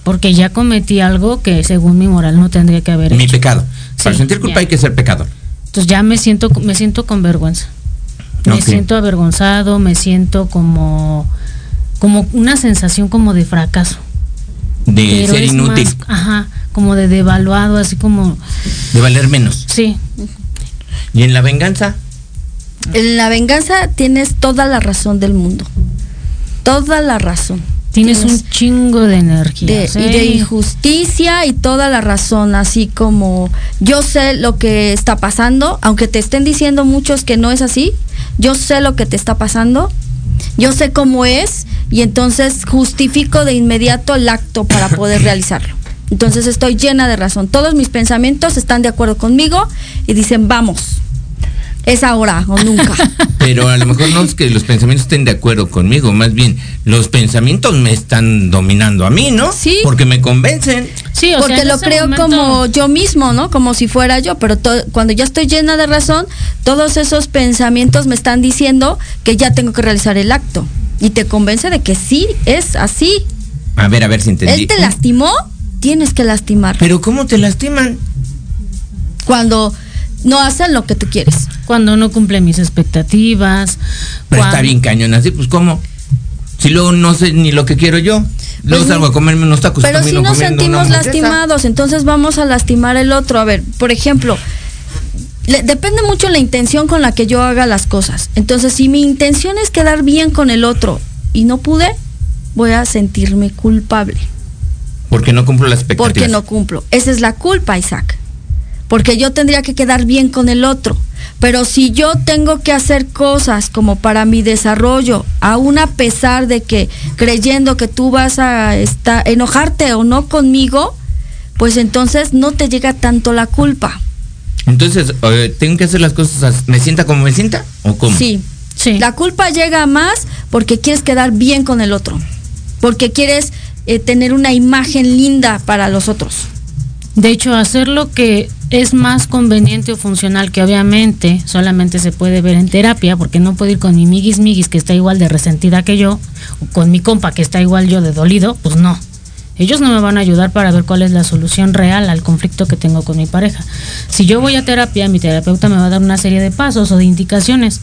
Porque ya cometí algo que según mi moral no tendría que haber Mi hecho. pecado. Para Sí, sentir culpa ya. hay que ser pecador. Entonces ya me siento, me siento con vergüenza. Me siento avergonzado, me siento como, como una sensación como de fracaso. De Pero ser es inútil, más, ajá, como de devaluado, así como, de valer menos. sí, ¿Y en la venganza? En la venganza tienes toda la razón del mundo. Toda la razón. tienes un chingo de energía. de, ¿sí? y de injusticia y toda la razón, así como yo sé lo que está pasando, aunque te estén diciendo muchos que no es así, yo sé lo que te está pasando, yo sé cómo es y entonces justifico de inmediato el acto para poder realizarlo. Entonces estoy llena de razón. Todos mis pensamientos están de acuerdo conmigo y dicen, vamos, es ahora o nunca. Pero a lo mejor no es que los pensamientos estén de acuerdo conmigo, más bien los pensamientos me están dominando a mí, ¿no? Sí. Porque me convencen. Sí, o sea, porque lo creo momento- como yo mismo, ¿no? Como si fuera yo, pero cuando ya estoy llena de razón, todos esos pensamientos me están diciendo que ya tengo que realizar el acto y te convence de que sí es así. A ver, a ver si entendí. Él te lastimó, tienes que lastimar Pero ¿cómo te lastiman? cuando no hacen lo que tú quieres. Cuando no cumple mis expectativas. Pero cuando- está bien cañón así, pues ¿cómo? Si luego no sé ni lo que quiero yo. Luego Pues, salgo a comerme unos tacos. Pero si nos sentimos lastimados, entonces vamos a lastimar el otro. A ver, por ejemplo, le- depende mucho la intención con la que yo haga las cosas. Entonces, si mi intención es quedar bien con el otro y no pude, voy a sentirme culpable. Porque no cumplo las expectativas. Porque no cumplo. Esa es la culpa, Isaac. Porque yo tendría que quedar bien con el otro. Pero si yo tengo que hacer cosas como para mi desarrollo, aún a pesar de que creyendo que tú vas a estar, enojarte o no conmigo, pues entonces no te llega tanto la culpa. Entonces, eh, ¿tengo que hacer las cosas, as- me sienta como me sienta? ¿O cómo? Sí. Sí. La culpa llega más porque quieres quedar bien con el otro. Porque quieres eh, tener una imagen linda para los otros. De hecho, hacer lo que es más conveniente o funcional, que obviamente solamente se puede ver en terapia, porque no puedo ir con mi miguis miguis que está igual de resentida que yo, o con mi compa que está igual yo de dolido, pues no. Ellos no me van a ayudar para ver cuál es la solución real al conflicto que tengo con mi pareja. Si yo voy a terapia, mi terapeuta me va a dar una serie de pasos o de indicaciones.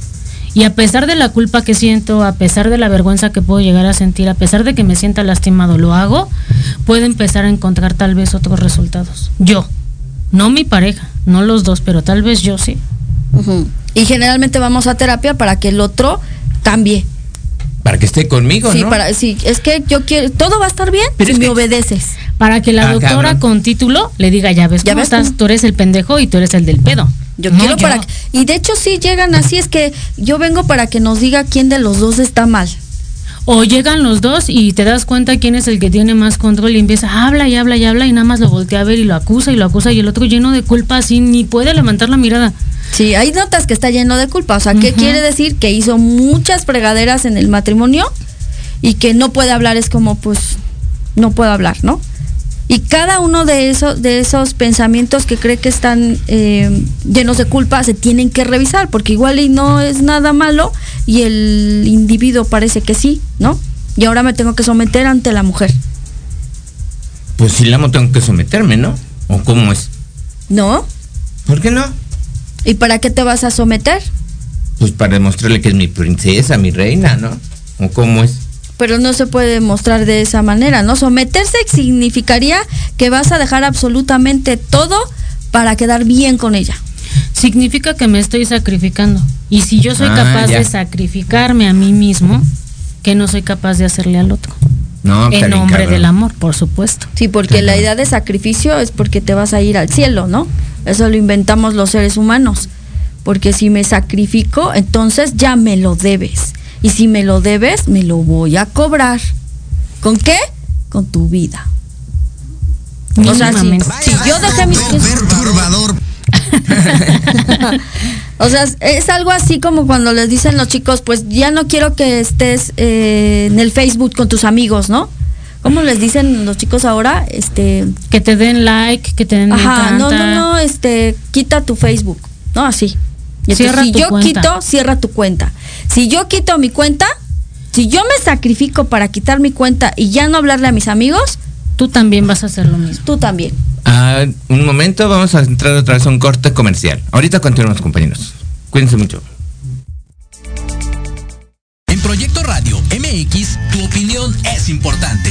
Y a pesar de la culpa que siento, a pesar de la vergüenza que puedo llegar a sentir, a pesar de que me sienta lastimado, lo hago, puedo empezar a encontrar tal vez otros resultados. Yo, no mi pareja, no los dos, pero tal vez yo sí. Y generalmente vamos a terapia para que el otro cambie. Para que esté conmigo, Sí, ¿no? para, sí, es que yo quiero, todo va a estar bien Pero si es me que- obedeces. Para que la Ah, doctora cabrón. con título le diga, ya ves Ya cómo ves estás, cómo. tú eres el pendejo y tú eres el del pedo. Yo No quiero para que- y de hecho sí llegan así, es que yo vengo para que nos diga quién de los dos está mal. O llegan los dos y te das cuenta quién es el que tiene más control y empieza, habla y habla y habla y nada más lo voltea a ver y lo acusa y lo acusa y el otro lleno de culpa así ni puede levantar la mirada. Sí, hay notas que está lleno de culpa, o sea, ¿qué quiere decir? Que hizo muchas fregaderas en el matrimonio y que no puede hablar, es como pues no puedo hablar, ¿no? Y cada uno de esos, de esos pensamientos que cree que están eh, llenos de culpa se tienen que revisar, porque igual y no es nada malo y el individuo parece que sí, ¿no? Y ahora me tengo que someter ante la mujer, Pues si la amo tengo que someterme, ¿no? ¿O cómo es? ¿no? ¿Por qué no? ¿Y para qué te vas a someter? Pues para demostrarle que es mi princesa, mi reina, ¿no? ¿O cómo es? Pero no se puede mostrar de esa manera, ¿no? Someterse significaría que vas a dejar absolutamente todo para quedar bien con ella. Significa que me estoy sacrificando. Y si yo soy Ah, capaz ya. de sacrificarme a mí mismo, que no soy capaz de hacerle al otro. No, en nombre cabrón. del amor, por supuesto. Sí, porque la idea de sacrificio es porque te vas a ir al cielo, ¿no? Eso lo inventamos los seres humanos. Porque si me sacrifico, entonces ya me lo debes. Y si me lo debes, me lo voy a cobrar. ¿Con qué? Con tu vida. O sea, si, si yo dejé mis... Perturbador. O sea, es- algo así como cuando les dicen los chicos, pues ya no quiero que estés eh, en el Facebook con tus amigos, ¿no? ¿Cómo les dicen los chicos ahora? Este, Que te den like, que te den ajá, no, no, no, este, quita tu Facebook, ¿no? Así. Entonces, si tu yo cuenta. quito, cierra tu cuenta. Si yo quito mi cuenta, si yo me sacrifico para quitar mi cuenta y ya no hablarle a mis amigos, Tú también vas a hacer lo mismo. tú también. Ah, un momento, vamos a entrar otra vez a un corte comercial. Ahorita continuamos, compañeros. Cuídense mucho. En Proyecto Radio MX, tu opinión es importante.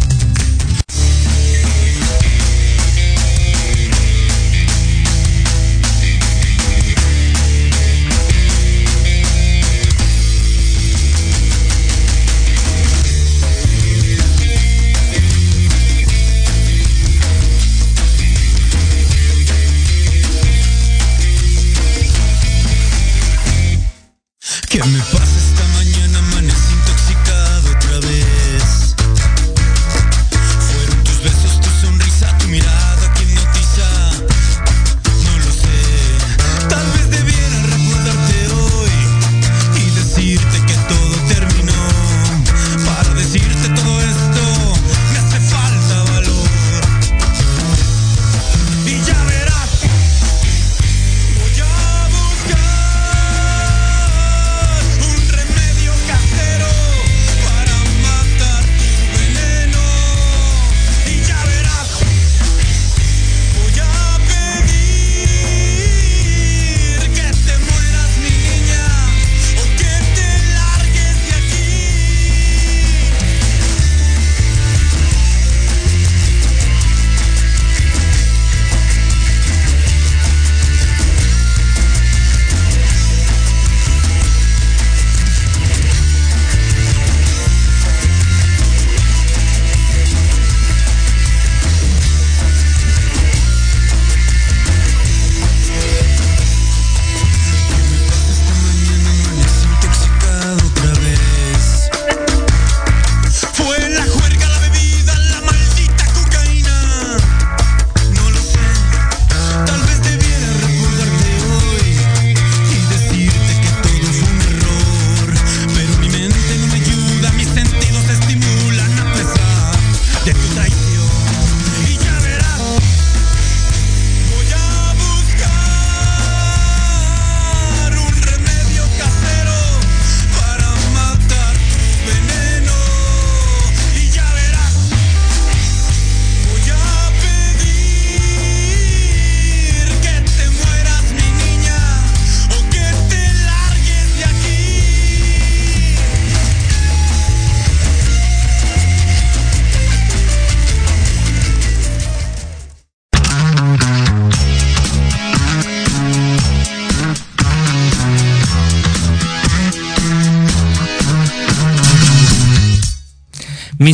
¿Qué me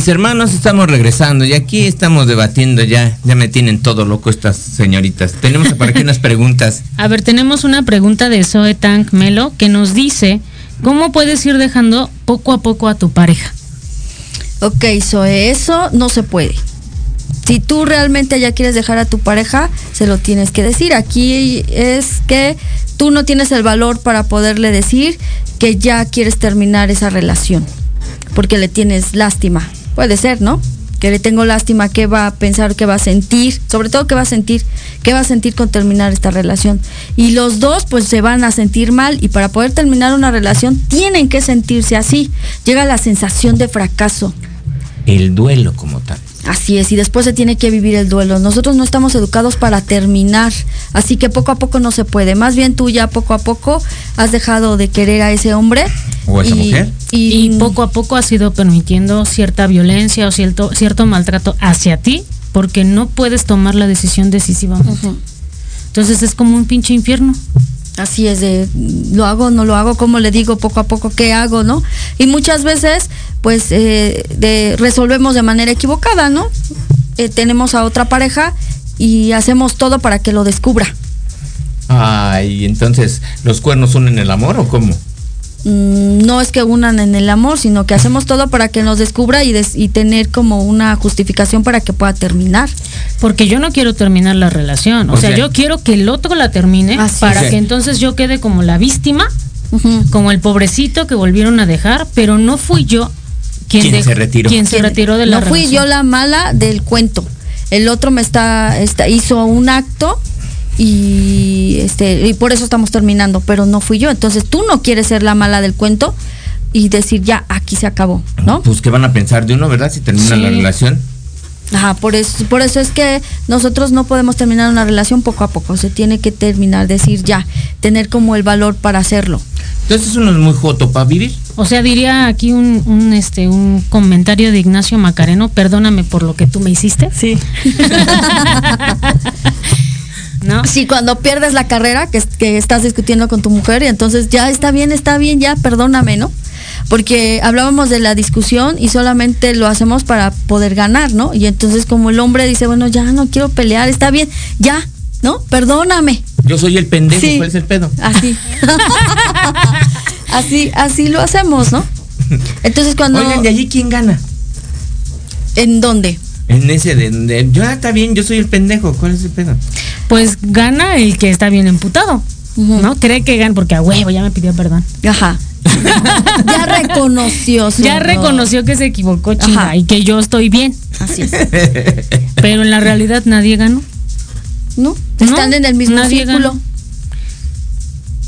Mis hermanos, estamos regresando y aquí estamos debatiendo ya. Ya me tienen todo loco estas señoritas. Tenemos por aquí unas preguntas. A ver, tenemos una pregunta de Zoe Tank Melo que nos dice, ¿cómo puedes ir dejando poco a poco a tu pareja? Ok, Zoe, eso no se puede. Si tú realmente ya quieres dejar a tu pareja, se lo tienes que decir. Aquí es que tú no tienes el valor para poderle decir que ya quieres terminar esa relación, porque le tienes lástima. Puede ser, ¿no? Que le tengo lástima, qué va a pensar, qué va a sentir, sobre todo qué va a sentir, qué va a sentir con terminar esta relación. Y los dos pues se van a sentir mal y para poder terminar una relación tienen que sentirse así. Llega la sensación de fracaso. El duelo como tal. Así es, y después se tiene que vivir el duelo. Nosotros no estamos educados para terminar, así que poco a poco no se puede. Más bien tú ya poco a poco has dejado de querer a ese hombre. ¿O a esa mujer? Y, Y poco a poco has ido permitiendo cierta violencia o cierto, cierto maltrato hacia ti porque no puedes tomar la decisión decisivamente. Entonces es como un pinche infierno. Así es de lo hago, no lo hago, como le digo poco a poco qué hago, ¿no? Y muchas veces, pues, eh, de, resolvemos de manera equivocada, ¿no? Eh, tenemos a otra pareja y hacemos todo para que lo descubra. Ay, entonces, ¿los cuernos unen el amor o cómo? Mm, no es que unan en el amor, sino que hacemos todo para que nos descubra y, des- y tener como una justificación para que pueda terminar. Porque yo no quiero terminar la relación. O, sea, yo quiero que el otro la termine Así para es. que entonces yo quede como la víctima, como el pobrecito que volvieron a dejar, pero no fui yo quien, se retiró. quien se retiró de la No fui relación. yo la mala del cuento. El otro me está, está hizo un acto y este y por eso estamos terminando, pero no fui yo. Entonces tú no quieres ser la mala del cuento y decir ya aquí se acabó, ¿no? Pues, ¿qué van a pensar de uno, verdad? Si termina Sí. la relación. Ajá, por eso, por eso es que nosotros no podemos terminar una relación poco a poco. Se tiene que terminar, decir ya, tener como el valor para hacerlo. Entonces, uno es muy joto para vivir. O sea, diría aquí un, un, este un comentario de Ignacio Macareno, perdóname por lo que tú me hiciste. Sí. ¿No? Sí, cuando pierdes la carrera, que, que estás discutiendo con tu mujer, y entonces ya está bien, está bien, ya perdóname, ¿no? Porque hablábamos de la discusión y solamente lo hacemos para poder ganar, ¿no? Y entonces como el hombre dice, bueno, ya no quiero pelear, está bien, ya, ¿no? Perdóname. Yo soy el pendejo, Sí. ¿cuál es el pedo? Así. así, así lo hacemos, ¿no? Entonces cuando... Oigan, ¿de allí quién gana? ¿En dónde? En ese de, de- yo ah, está bien, yo soy el pendejo, ¿cuál es el pedo? Pues gana el que está bien emputado. ¿No? Cree que gana porque a huevo ya me pidió perdón. Ajá. ya reconoció. su Ya reconoció que se equivocó, chinga, Ajá. y que yo estoy bien. Así es. Pero en la realidad nadie ganó. ¿No? Están No, en el mismo nadie círculo. ganó.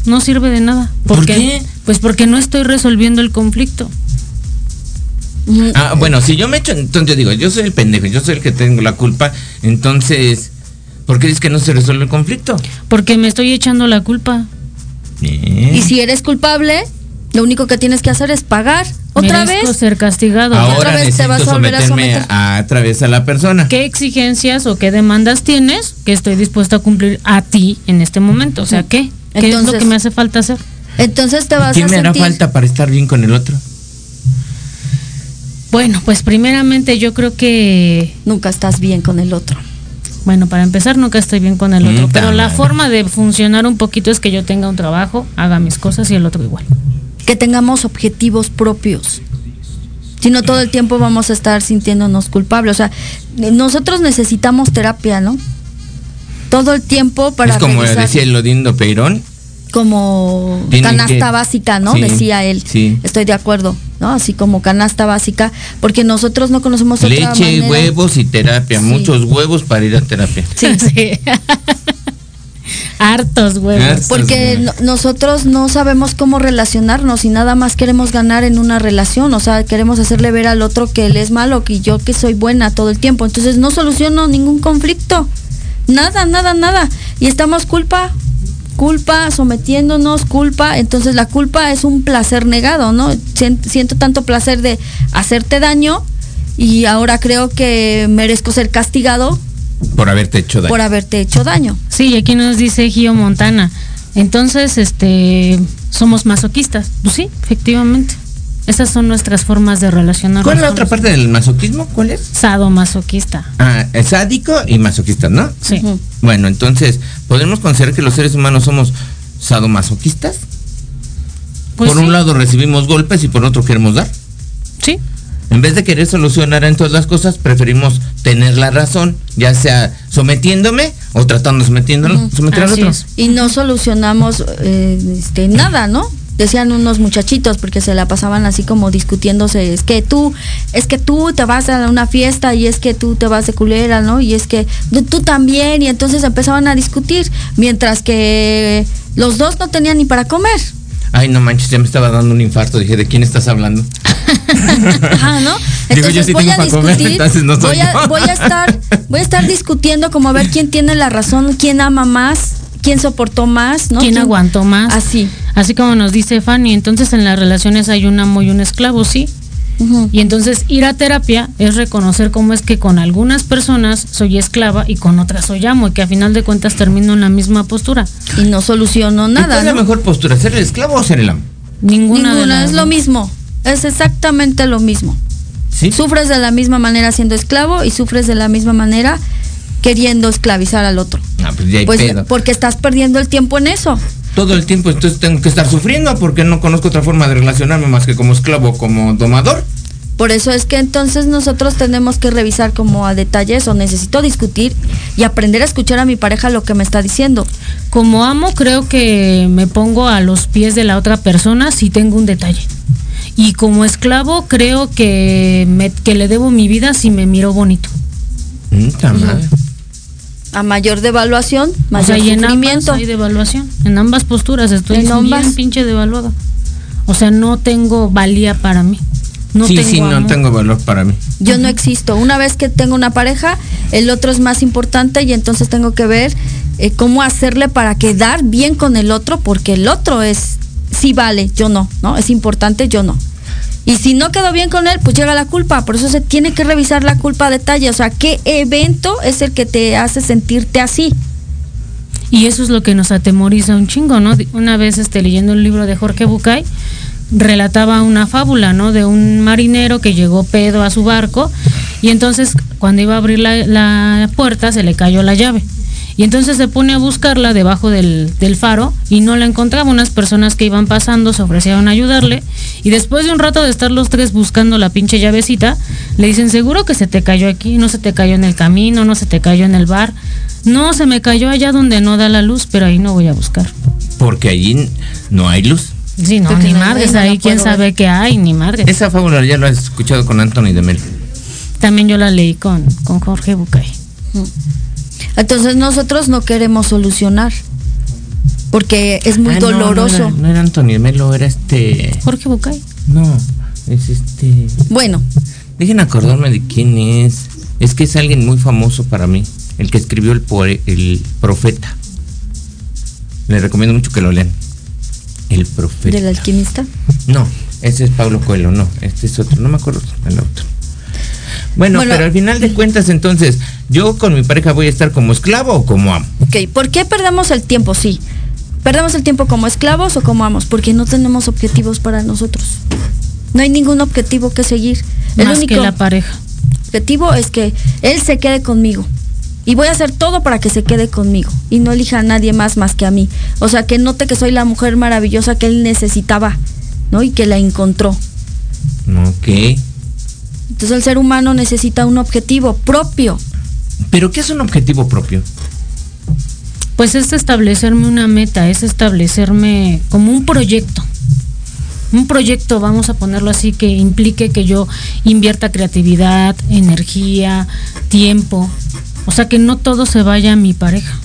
No sirve de nada. ¿Por Porque- qué? Pues porque no estoy resolviendo el conflicto. Ah, bueno, si yo me echo, entonces yo digo, yo soy el pendejo, yo soy el que tengo la culpa, entonces, ¿por qué dices que no se resuelve el conflicto? Porque me estoy echando la culpa. Bien. Y si eres culpable, lo único que tienes que hacer es pagar. ¿Otra Merezco vez? ser castigado. Ahora otra vez te necesito vas a volver a someterme someter. a, a través a la persona. ¿Qué exigencias o qué demandas tienes que estoy dispuesto a cumplir a ti en este momento? O sea, ¿qué? ¿Qué es lo que me hace falta hacer? Entonces te vas ¿Qué a me hará sentir. falta para estar bien con el otro? Bueno, pues primeramente yo creo que, Nunca estás bien con el otro. Bueno, para empezar nunca estoy bien con el otro, Mm, pero la forma de funcionar un poquito es que yo tenga un trabajo, haga mis cosas y el otro igual. Que tengamos objetivos propios. Si no, todo el tiempo vamos a estar sintiéndonos culpables. O sea, nosotros necesitamos terapia, ¿no? Todo el tiempo para es como revisar- decía el Odindo Peirón, como Tienen canasta que- básica, ¿no? Sí, Decía él. sí. Estoy de acuerdo, ¿no? Así como canasta básica, porque nosotros no conocemos otra leche, manera. huevos y terapia, Sí. muchos huevos para ir a terapia. Sí. Hartos huevos. Hartos. Porque no- nosotros no sabemos cómo relacionarnos y nada más queremos ganar en una relación, o sea, queremos hacerle ver al otro que él es malo, que yo que soy buena todo el tiempo. Entonces no soluciono ningún conflicto. Nada, nada, nada. Y estamos culpa, culpa, sometiéndonos, culpa. Entonces la culpa es un placer negado, ¿no? Sien- Siento tanto placer de hacerte daño y ahora creo que merezco ser castigado Por haberte hecho daño. por haberte hecho daño. Sí, y aquí nos dice Gio Montana. Entonces, este, somos masoquistas. Pues sí, efectivamente. Esas son nuestras formas de relacionarnos. ¿Cuál es la otra parte del masoquismo? ¿Cuál es? Sadomasoquista. Ah, es sádico y masoquista, ¿no? Sí. Bueno, entonces, ¿podemos considerar que los seres humanos somos sadomasoquistas? Pues por sí, un lado recibimos golpes y por otro queremos dar. Sí. En vez de querer solucionar en todas las cosas, preferimos tener la razón, ya sea sometiéndome o tratando de sometiéndolo, someter al otro. es. y no solucionamos eh, este, nada, ¿no? Decían unos muchachitos porque se la pasaban así como discutiéndose, es que tú, es que tú te vas a una fiesta y es que tú te vas de culera, ¿no? Y es que tú, tú también y entonces empezaban a discutir, mientras que los dos no tenían ni para comer. Ay, no manches, ya me estaba dando un infarto. Dije, ¿de quién estás hablando? Ajá, ¿no? Digo, yo sí voy tengo a para comer, discutir, entonces no soy voy, a, yo. voy a estar, voy a estar discutiendo como a ver quién tiene la razón, quién ama más, quién soportó más, ¿no? ¿Quién aguantó más? Así. Así como nos dice Fanny, entonces en las relaciones hay un amo y un esclavo, sí. Y entonces ir a terapia es reconocer cómo es que con algunas personas soy esclava y con otras soy amo y que a final de cuentas termino en la misma postura. Y no soluciono ¿Y ¿Cuál nada. es la mejor postura? ¿Ser el esclavo o ser el amo? Ninguna, Ninguna, es lo mismo. Es exactamente lo mismo. ¿Sí? Sufres de la misma manera siendo esclavo y sufres de la misma manera queriendo esclavizar al otro. Ah, pues ya hay Pues pedo. porque estás perdiendo el tiempo en eso. Todo el tiempo entonces tengo que estar sufriendo porque no conozco otra forma de relacionarme más que como esclavo o como domador. Por eso es que entonces nosotros tenemos que revisar como a detalle eso. Necesito discutir y aprender a escuchar a mi pareja lo que me está diciendo. Como amo, creo que me pongo a los pies de la otra persona si tengo un detalle. Y como esclavo, creo que, me- que le debo mi vida si me miro bonito. Mm. A mayor devaluación, O mayor sea, y en ambas sufrimiento. hay devaluación. En ambas posturas estoy En bien ambas. pinche devaluada. O sea, no tengo valía para mí. No sí, tengo sí, no tengo valor para mí. Yo no existo. Una vez que tengo una pareja, el otro es más importante y entonces tengo que ver eh, cómo hacerle para quedar bien con el otro, porque el otro es, sí vale, yo no, ¿no? Es importante, yo no. Y si no quedó bien con él, pues llega la culpa. Por eso se tiene que revisar la culpa a detalle. O sea, ¿qué evento es el que te hace sentirte así? Y eso es lo que nos atemoriza un chingo, ¿no? Una vez este, leyendo un libro de Jorge Bucay, relataba una fábula, ¿no? De un marinero que llegó pedo a su barco y entonces cuando iba a abrir la, la puerta se le cayó la llave. Y entonces se pone a buscarla debajo del, del faro y no la encontraba. Unas personas que iban pasando se ofrecieron a ayudarle y después de un rato de estar los tres buscando la pinche llavecita, le dicen, seguro que se te cayó aquí, no se te cayó en el camino, no se te cayó en el bar. No, se me cayó allá donde no da la luz, pero ahí no voy a buscar. Porque allí no hay luz. Sí, no, Porque ni no- madres, no la ahí quién sabe qué hay, ni madres. Esa fábula ya lo has escuchado con Anthony de Mel. También yo la leí con, con Jorge Bucay. Entonces nosotros no queremos solucionar. Porque es muy Ah, doloroso. No, era, no era Anthony de Melo, era este. Jorge Bucay. No, es este. Bueno, Dejen acordarme de quién es. Es que es alguien muy famoso para mí. El que escribió el, poe- el profeta. Le recomiendo mucho que lo lean. El profeta. del alquimista. No, ese es Pablo Coelho, no, este es otro, no me acuerdo el autor. Bueno, Bueno. pero al final de cuentas, entonces, ¿yo con mi pareja voy a estar como esclavo o como amo? Ok, ¿por qué perdemos el tiempo? Sí. ¿Perdemos el tiempo como esclavos o como amos? Porque no tenemos objetivos para nosotros. No hay ningún objetivo que seguir. El Más único que la pareja. objetivo es que él se quede conmigo. Y voy a hacer todo para que se quede conmigo. Y no elija a nadie más más que a mí. O sea, que note que soy la mujer maravillosa que él necesitaba, ¿no? Y que la encontró. Ok. Entonces el ser humano necesita un objetivo propio. ¿Pero qué es un objetivo propio? Pues es establecerme una meta, es establecerme como un proyecto. Un proyecto, vamos a ponerlo así, que implique que yo invierta creatividad, energía, tiempo. O sea, que no todo se vaya a mi pareja.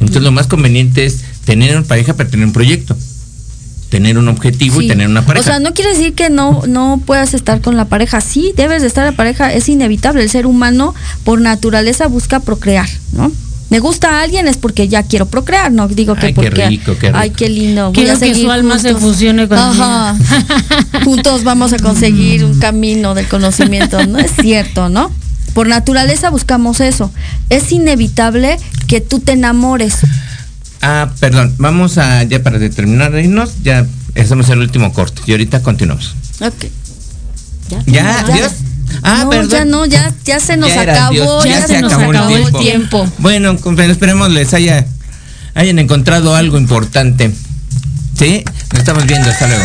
Entonces lo más conveniente es tener una pareja para tener un proyecto. Tener un objetivo y tener una pareja. O sea, no quiere decir que no, no puedas estar con la pareja. Sí, debes de estar en pareja, es inevitable. El ser humano por naturaleza busca procrear, ¿no? Me gusta a alguien es porque ya quiero procrear, no digo que Ay, qué porque rico, qué rico. ay qué lindo. voy Quiero a que su alma se fusione con la Ajá. Juntos vamos a conseguir un camino del conocimiento, no es cierto, ¿no? Por naturaleza buscamos eso. Es inevitable que tú te enamores. Ah, perdón, vamos a, ya para terminar de irnos, ya hacemos el último corte y ahorita continuamos. Ok. Ya, adiós. Ah, no, perdón. ya no, ya, ya se nos Ya acabó, Dios, ya, se nos acabó el tiempo. Bueno, compañeros, esperemos les haya hayan encontrado algo importante. ¿Sí? Nos estamos viendo, hasta luego.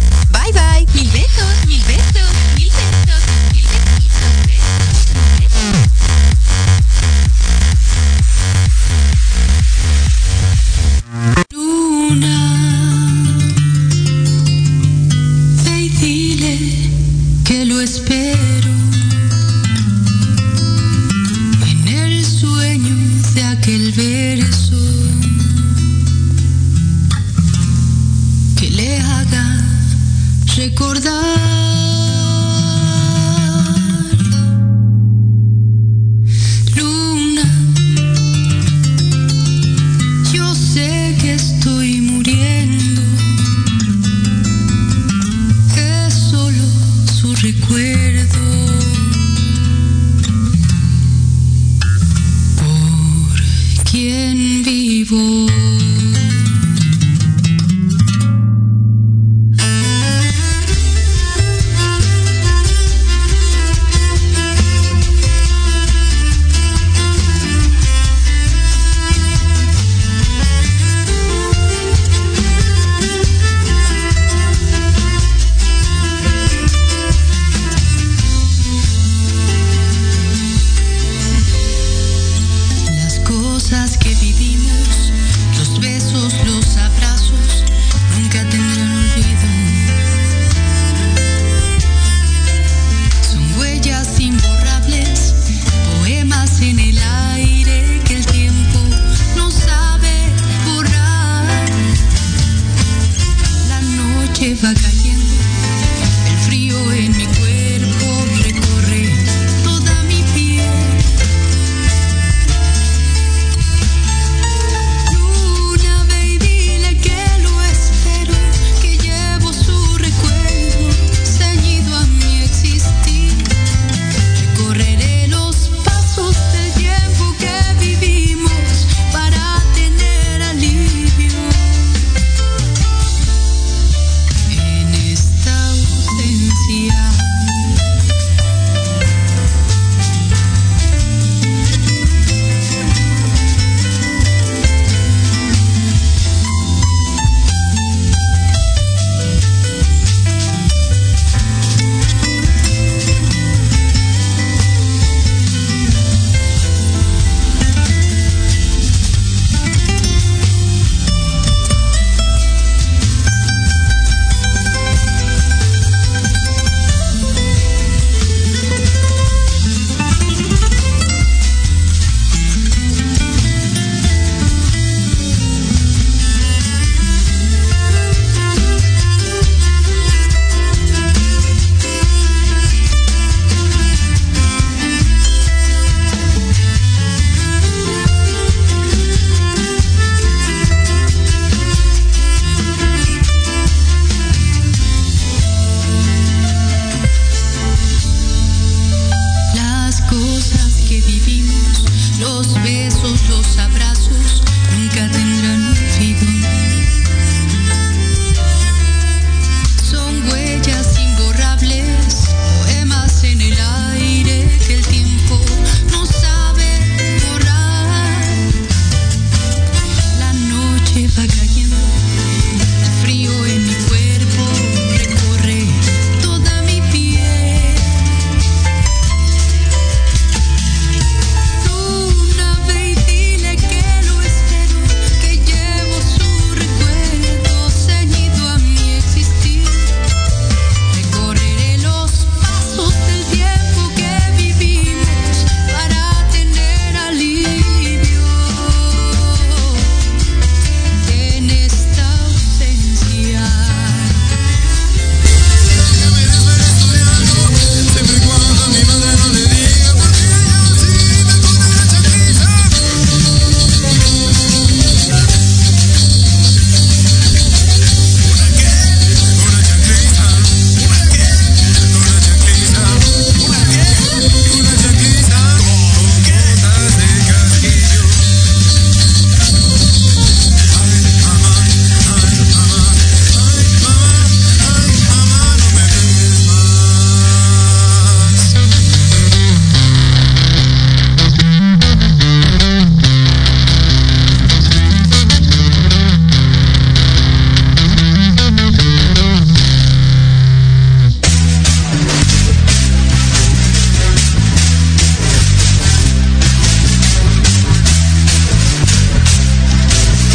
vivimos, los